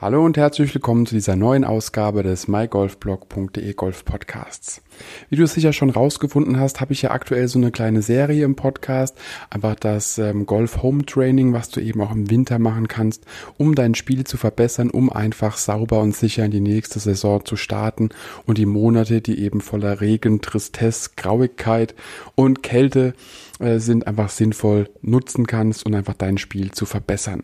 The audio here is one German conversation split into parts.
Hallo und herzlich willkommen zu dieser neuen Ausgabe des mygolfblog.de Golf Podcasts. Wie du sicher schon rausgefunden hast, habe ich ja aktuell so eine kleine Serie im Podcast, einfach das ähm, Golf Home Training, was du eben auch im Winter machen kannst, um dein Spiel zu verbessern, um einfach sauber und sicher in die nächste Saison zu starten und die Monate, die eben voller Regen, Tristesse, Grauigkeit und Kälte sind, einfach sinnvoll nutzen kannst und einfach dein Spiel zu verbessern.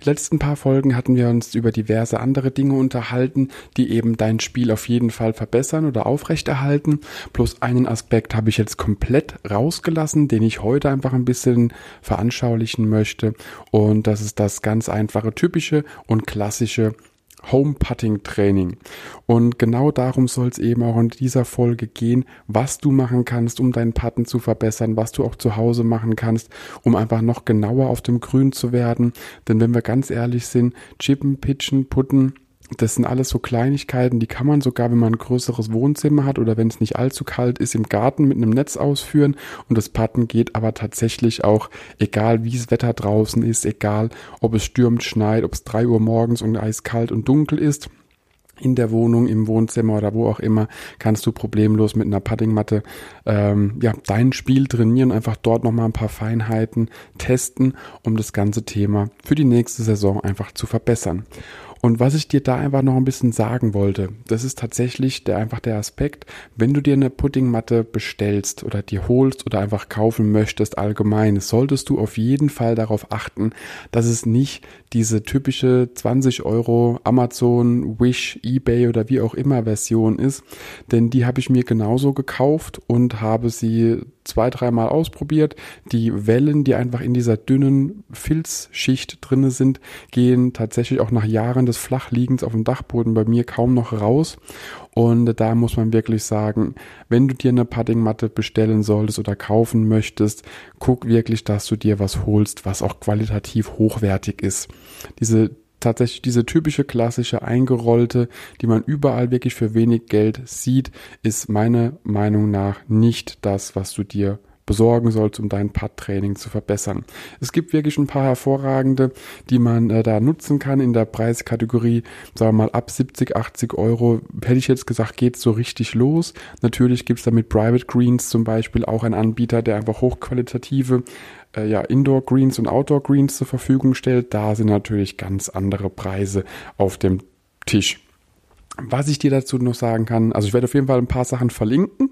Die letzten paar Folgen hatten wir uns über diverse andere Dinge unterhalten, die eben dein Spiel auf jeden Fall verbessern oder aufrechterhalten. Plus einen Aspekt habe ich jetzt komplett rausgelassen, den ich heute einfach ein bisschen veranschaulichen möchte. Und das ist das ganz einfache, typische und klassische Home-Putting-Training. Und genau darum soll es eben auch in dieser Folge gehen, was du machen kannst, um deinen Putten zu verbessern, was du auch zu Hause machen kannst, um einfach noch genauer auf dem Grün zu werden. Denn wenn wir ganz ehrlich sind, chippen, pitchen, putten, das sind alles so Kleinigkeiten, die kann man sogar, wenn man ein größeres Wohnzimmer hat oder wenn es nicht allzu kalt ist, im Garten mit einem Netz ausführen. Und das Putten geht aber tatsächlich auch, egal wie das Wetter draußen ist, egal ob es stürmt, schneit, ob es drei Uhr morgens und eiskalt und dunkel ist. In der Wohnung, im Wohnzimmer oder wo auch immer, kannst du problemlos mit einer Puttingmatte ähm, ja, dein Spiel trainieren, einfach dort nochmal ein paar Feinheiten testen, um das ganze Thema für die nächste Saison einfach zu verbessern. Und was ich dir da einfach noch ein bisschen sagen wollte, das ist tatsächlich der, einfach der Aspekt, wenn du dir eine Puddingmatte bestellst oder dir holst oder einfach kaufen möchtest allgemein, solltest du auf jeden Fall darauf achten, dass es nicht diese typische 20 Euro Amazon, Wish, eBay oder wie auch immer Version ist, denn die habe ich mir genauso gekauft und habe sie zwei, dreimal ausprobiert. Die Wellen, die einfach in dieser dünnen Filzschicht drinne sind, gehen tatsächlich auch nach Jahren des Flachliegens auf dem Dachboden bei mir kaum noch raus. Und da muss man wirklich sagen, wenn du dir eine Paddingmatte bestellen solltest oder kaufen möchtest, guck wirklich, dass du dir was holst, was auch qualitativ hochwertig ist. Diese tatsächlich diese typische klassische eingerollte, die man überall wirklich für wenig Geld sieht, ist meiner Meinung nach nicht das, was du dir besorgen sollst, um dein Putt-Training zu verbessern. Es gibt wirklich ein paar hervorragende, die man äh, da nutzen kann in der Preiskategorie, sagen wir mal ab 70, 80 Euro. Hätte ich jetzt gesagt, geht's so richtig los. Natürlich gibt's da mit Private Greens zum Beispiel auch einen Anbieter, der einfach hochqualitative äh, ja, Indoor Greens und Outdoor Greens zur Verfügung stellt. Da sind natürlich ganz andere Preise auf dem Tisch. Was ich dir dazu noch sagen kann, also ich werde auf jeden Fall ein paar Sachen verlinken,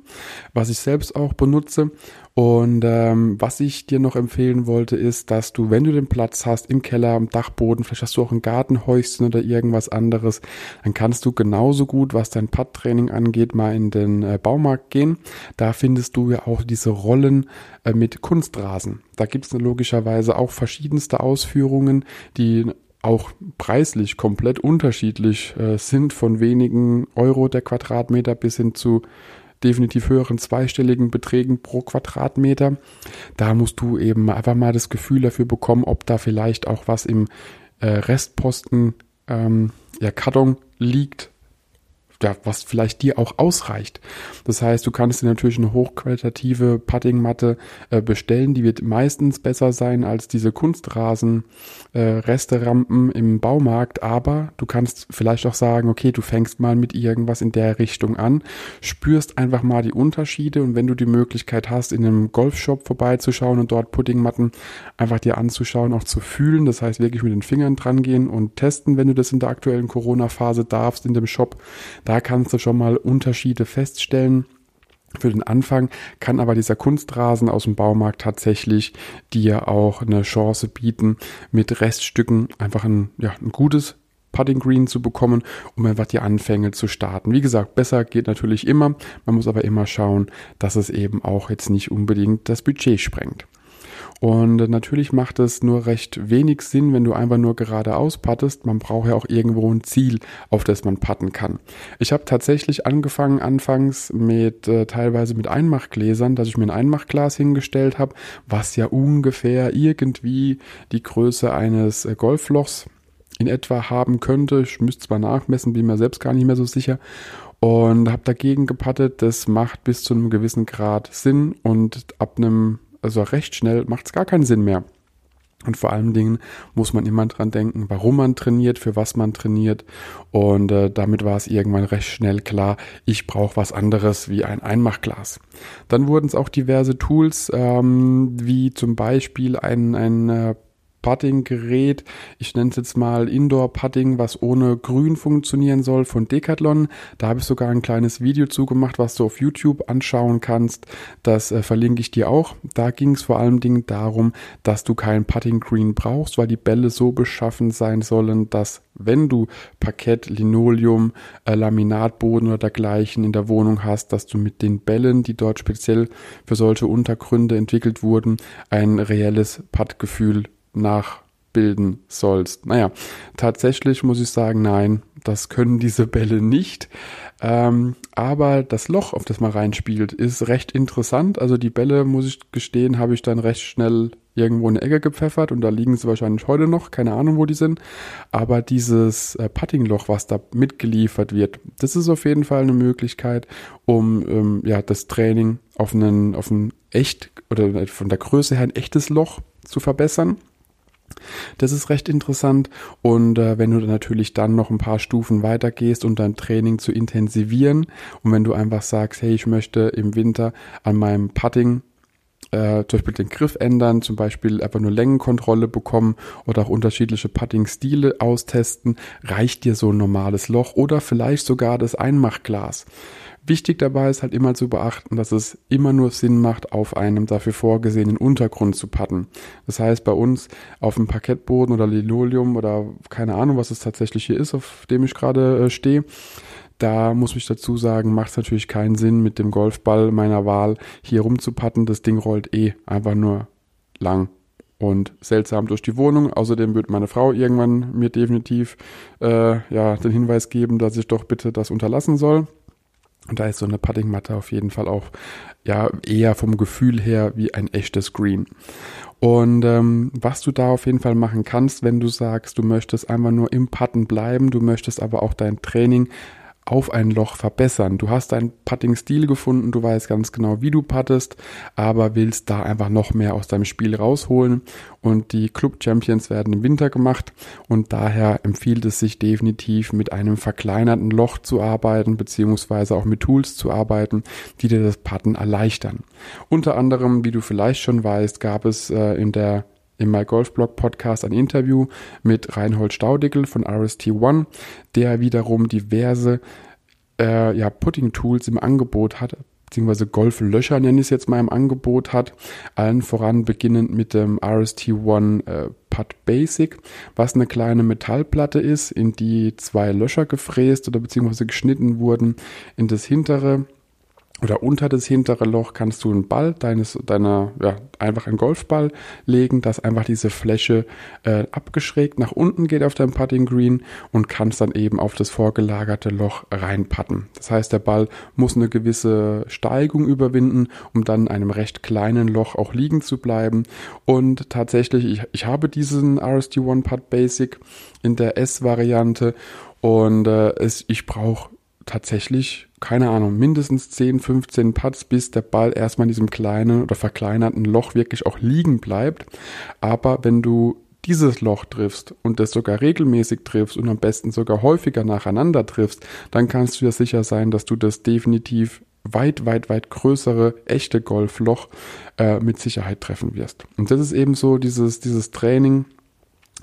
was ich selbst auch benutze. Und ähm, was ich dir noch empfehlen wollte, ist, dass du, wenn du den Platz hast im Keller, am Dachboden, vielleicht hast du auch ein Gartenhäuschen oder irgendwas anderes, dann kannst du genauso gut, was dein Putt-Training angeht, mal in den äh, Baumarkt gehen. Da findest du ja auch diese Rollen äh, mit Kunstrasen. Da gibt es logischerweise auch verschiedenste Ausführungen, die auch preislich komplett unterschiedlich äh, sind, von wenigen Euro der Quadratmeter bis hin zu definitiv höheren zweistelligen Beträgen pro Quadratmeter. Da musst du eben einfach mal das Gefühl dafür bekommen, ob da vielleicht auch was im äh, Restposten ähm, ja, Karton liegt, ja, was vielleicht dir auch ausreicht. Das heißt, du kannst dir natürlich eine hochqualitative Puttingmatte äh, bestellen, die wird meistens besser sein als diese Kunstrasen äh, Resterampen im Baumarkt, aber du kannst vielleicht auch sagen, okay, du fängst mal mit irgendwas in der Richtung an, spürst einfach mal die Unterschiede. Und wenn du die Möglichkeit hast, in einem Golfshop vorbeizuschauen und dort Puddingmatten einfach dir anzuschauen, auch zu fühlen, das heißt wirklich mit den Fingern dran gehen und testen, wenn du das in der aktuellen Corona-Phase darfst in dem Shop, da kannst du schon mal Unterschiede feststellen. Für den Anfang kann aber dieser Kunstrasen aus dem Baumarkt tatsächlich dir auch eine Chance bieten, mit Reststücken einfach ein, ja, ein gutes Putting Green zu bekommen, um einfach die Anfänge zu starten. Wie gesagt, besser geht natürlich immer. Man muss aber immer schauen, dass es eben auch jetzt nicht unbedingt das Budget sprengt. Und natürlich macht es nur recht wenig Sinn, wenn du einfach nur geradeaus pattest. Man braucht ja auch irgendwo ein Ziel, auf das man patten kann. Ich habe tatsächlich angefangen anfangs mit äh, teilweise mit Einmachgläsern, dass ich mir ein Einmachglas hingestellt habe, was ja ungefähr irgendwie die Größe eines äh, Golflochs in etwa haben könnte. Ich müsste zwar nachmessen, bin mir selbst gar nicht mehr so sicher und habe dagegen gepattet. Das macht bis zu einem gewissen Grad Sinn und ab einem also recht schnell macht es gar keinen Sinn mehr. Und vor allen Dingen muss man immer dran denken, warum man trainiert, für was man trainiert. Und äh, damit war es irgendwann recht schnell klar, ich brauche was anderes wie ein Einmachglas. Dann wurden es auch diverse Tools, ähm, wie zum Beispiel ein, ein äh, Putting-Gerät. Ich nenne es jetzt mal Indoor-Putting, was ohne Grün funktionieren soll von Decathlon. Da habe ich sogar ein kleines Video zugemacht, was du auf YouTube anschauen kannst. Das äh, verlinke ich dir auch. Da ging es vor allem Dingen darum, dass du kein Putting-Green brauchst, weil die Bälle so beschaffen sein sollen, dass wenn du Parkett, Linoleum, äh, Laminatboden oder dergleichen in der Wohnung hast, dass du mit den Bällen, die dort speziell für solche Untergründe entwickelt wurden, ein reelles Puttgefühl nachbilden sollst. Naja, tatsächlich muss ich sagen, nein, das können diese Bälle nicht. Ähm, aber das Loch, auf das man reinspielt, ist recht interessant. Also die Bälle, muss ich gestehen, habe ich dann recht schnell irgendwo in eine Ecke gepfeffert und da liegen sie wahrscheinlich heute noch, keine Ahnung, wo die sind. Aber dieses äh, Puttingloch, was da mitgeliefert wird, das ist auf jeden Fall eine Möglichkeit, um ähm, ja das Training auf einen, auf ein echt oder von der Größe her ein echtes Loch zu verbessern. Das ist recht interessant. Und äh, wenn du dann natürlich dann noch ein paar Stufen weiter gehst um dein Training zu intensivieren und wenn du einfach sagst, hey, ich möchte im Winter an meinem Putting äh, zum Beispiel den Griff ändern, zum Beispiel einfach nur Längenkontrolle bekommen oder auch unterschiedliche Putting-Stile austesten, reicht dir so ein normales Loch oder vielleicht sogar das Einmachglas. Wichtig dabei ist halt immer zu beachten, dass es immer nur Sinn macht, auf einem dafür vorgesehenen Untergrund zu patten. Das heißt, bei uns auf dem Parkettboden oder Linoleum oder keine Ahnung, was es tatsächlich hier ist, auf dem ich gerade äh, stehe, da muss ich dazu sagen, macht es natürlich keinen Sinn, mit dem Golfball meiner Wahl hier rumzupatten. Das Ding rollt eh einfach nur lang und seltsam durch die Wohnung. Außerdem wird meine Frau irgendwann mir definitiv äh, ja den Hinweis geben, dass ich doch bitte das unterlassen soll. Und da ist so eine Puttingmatte auf jeden Fall auch ja eher vom Gefühl her wie ein echtes Green. Und ähm, was du da auf jeden Fall machen kannst, wenn du sagst, du möchtest einfach nur im Putten bleiben, du möchtest aber auch dein Training auf ein Loch verbessern. Du hast deinen Putting-Stil gefunden, du weißt ganz genau, wie du puttest, aber willst da einfach noch mehr aus deinem Spiel rausholen. Und die Club Champions werden im Winter gemacht und daher empfiehlt es sich definitiv mit einem verkleinerten Loch zu arbeiten, beziehungsweise auch mit Tools zu arbeiten, die dir das Putten erleichtern. Unter anderem, wie du vielleicht schon weißt, gab es äh, in der im MyGolfBlog Podcast ein Interview mit Reinhold Staudickel von RST One, der wiederum diverse äh, ja, Putting-Tools im Angebot hat, beziehungsweise Golflöcher nenne ich es jetzt mal im Angebot hat. Allen voran beginnend mit dem RST One äh, Putt Basic, was eine kleine Metallplatte ist, in die zwei Löcher gefräst oder beziehungsweise geschnitten wurden in das hintere oder unter das hintere Loch kannst du einen Ball deines, deiner, ja, einfach einen Golfball legen, dass einfach diese Fläche äh, abgeschrägt nach unten geht auf deinem Putting Green und kannst dann eben auf das vorgelagerte Loch reinpatten. Das heißt, der Ball muss eine gewisse Steigung überwinden, um dann in einem recht kleinen Loch auch liegen zu bleiben. Und tatsächlich, ich, ich habe diesen RSD1 Putt Basic in der S-Variante und äh, es, ich brauche tatsächlich, keine Ahnung, mindestens 10, 15 Putts, bis der Ball erstmal in diesem kleinen oder verkleinerten Loch wirklich auch liegen bleibt. Aber wenn du dieses Loch triffst und das sogar regelmäßig triffst und am besten sogar häufiger nacheinander triffst, dann kannst du dir sicher sein, dass du das definitiv weit, weit, weit größere echte Golfloch äh, mit Sicherheit treffen wirst. Und das ist eben so dieses, dieses Training,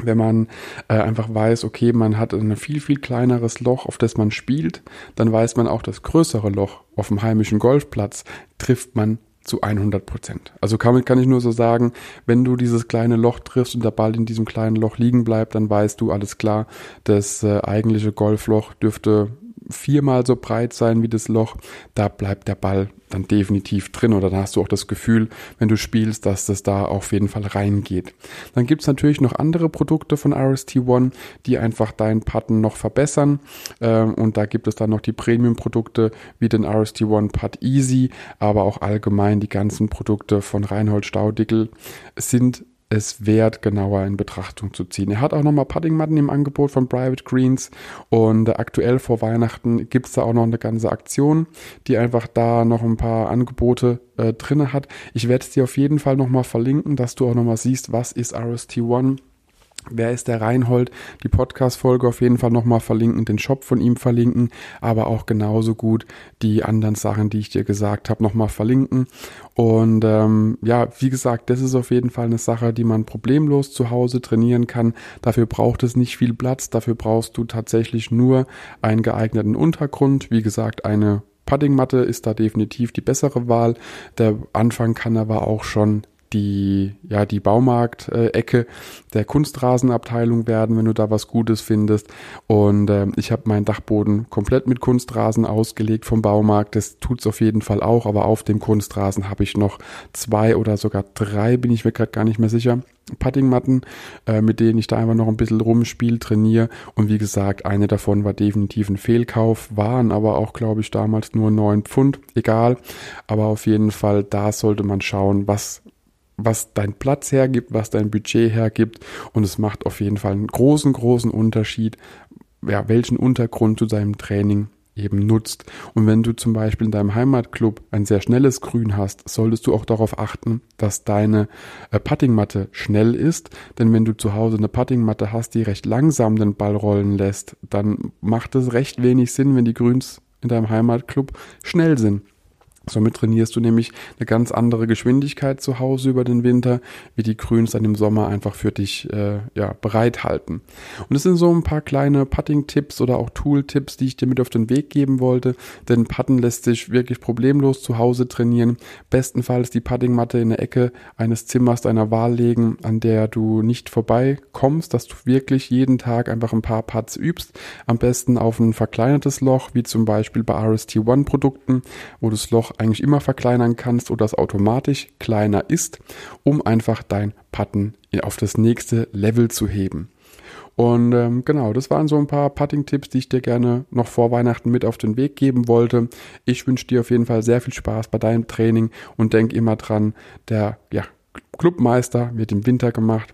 wenn man äh, einfach weiß, okay, man hat ein viel, viel kleineres Loch, auf das man spielt, dann weiß man auch, das größere Loch auf dem heimischen Golfplatz trifft man zu 100 Prozent. Also kann, kann ich nur so sagen, wenn du dieses kleine Loch triffst und der Ball in diesem kleinen Loch liegen bleibt, dann weißt du alles klar, das äh, eigentliche Golfloch dürfte viermal so breit sein wie das Loch, da bleibt der Ball dann definitiv drin oder dann hast du auch das Gefühl, wenn du spielst, dass das da auf jeden Fall reingeht. Dann gibt's natürlich noch andere Produkte von RST1, die einfach deinen Putten noch verbessern ähm, und da gibt es dann noch die Premium-Produkte wie den RST1 Putt Easy, aber auch allgemein die ganzen Produkte von Reinhold Staudickel sind es wert, genauer in Betrachtung zu ziehen. Er hat auch nochmal Puddingmatten im Angebot von Private Greens und aktuell vor Weihnachten gibt es da auch noch eine ganze Aktion, die einfach da noch ein paar Angebote äh, drinne hat. Ich werde es dir auf jeden Fall nochmal verlinken, dass du auch nochmal siehst, was ist RST1 Wer ist der Reinhold? Die Podcast-Folge auf jeden Fall nochmal verlinken, den Shop von ihm verlinken, aber auch genauso gut die anderen Sachen, die ich dir gesagt habe, nochmal verlinken. Und ähm, ja, wie gesagt, das ist auf jeden Fall eine Sache, die man problemlos zu Hause trainieren kann. Dafür braucht es nicht viel Platz, dafür brauchst du tatsächlich nur einen geeigneten Untergrund. Wie gesagt, eine Puddingmatte ist da definitiv die bessere Wahl. Der Anfang kann aber auch schon die, ja, die Baumarkt-Ecke der Kunstrasenabteilung werden, wenn du da was Gutes findest. Und äh, ich habe meinen Dachboden komplett mit Kunstrasen ausgelegt vom Baumarkt. Das tut's auf jeden Fall auch, aber auf dem Kunstrasen habe ich noch zwei oder sogar drei, bin ich mir gerade gar nicht mehr sicher. Puttingmatten, äh, mit denen ich da einfach noch ein bisschen rumspiel, trainiere. Und wie gesagt, eine davon war definitiv ein Fehlkauf, waren aber auch, glaube ich, damals nur neun Pfund, egal. Aber auf jeden Fall, da sollte man schauen, was was dein Platz hergibt, was dein Budget hergibt. Und es macht auf jeden Fall einen großen, großen Unterschied, ja, welchen Untergrund du deinem Training eben nutzt. Und wenn du zum Beispiel in deinem Heimatclub ein sehr schnelles Grün hast, solltest du auch darauf achten, dass deine äh, Puttingmatte schnell ist. Denn wenn du zu Hause eine Puttingmatte hast, die recht langsam den Ball rollen lässt, dann macht es recht wenig Sinn, wenn die Grüns in deinem Heimatclub schnell sind. Somit trainierst du nämlich eine ganz andere Geschwindigkeit zu Hause über den Winter, wie die Grüns dann im Sommer einfach für dich äh, ja, bereithalten. Und es sind so ein paar kleine Putting-Tipps oder auch Tool-Tipps, die ich dir mit auf den Weg geben wollte. Denn Putten lässt sich wirklich problemlos zu Hause trainieren. Bestenfalls die Puttingmatte in der Ecke eines Zimmers deiner Wahl legen, an der du nicht vorbeikommst, dass du wirklich jeden Tag einfach ein paar Putts übst. Am besten auf ein verkleinertes Loch, wie zum Beispiel bei RST1-Produkten, wo das Loch eigentlich immer verkleinern kannst oder es automatisch kleiner ist, um einfach dein Putten auf das nächste Level zu heben. Und ähm, genau, das waren so ein paar Putting-Tipps, die ich dir gerne noch vor Weihnachten mit auf den Weg geben wollte. Ich wünsche dir auf jeden Fall sehr viel Spaß bei deinem Training und denk immer dran, der ja, Clubmeister wird im Winter gemacht.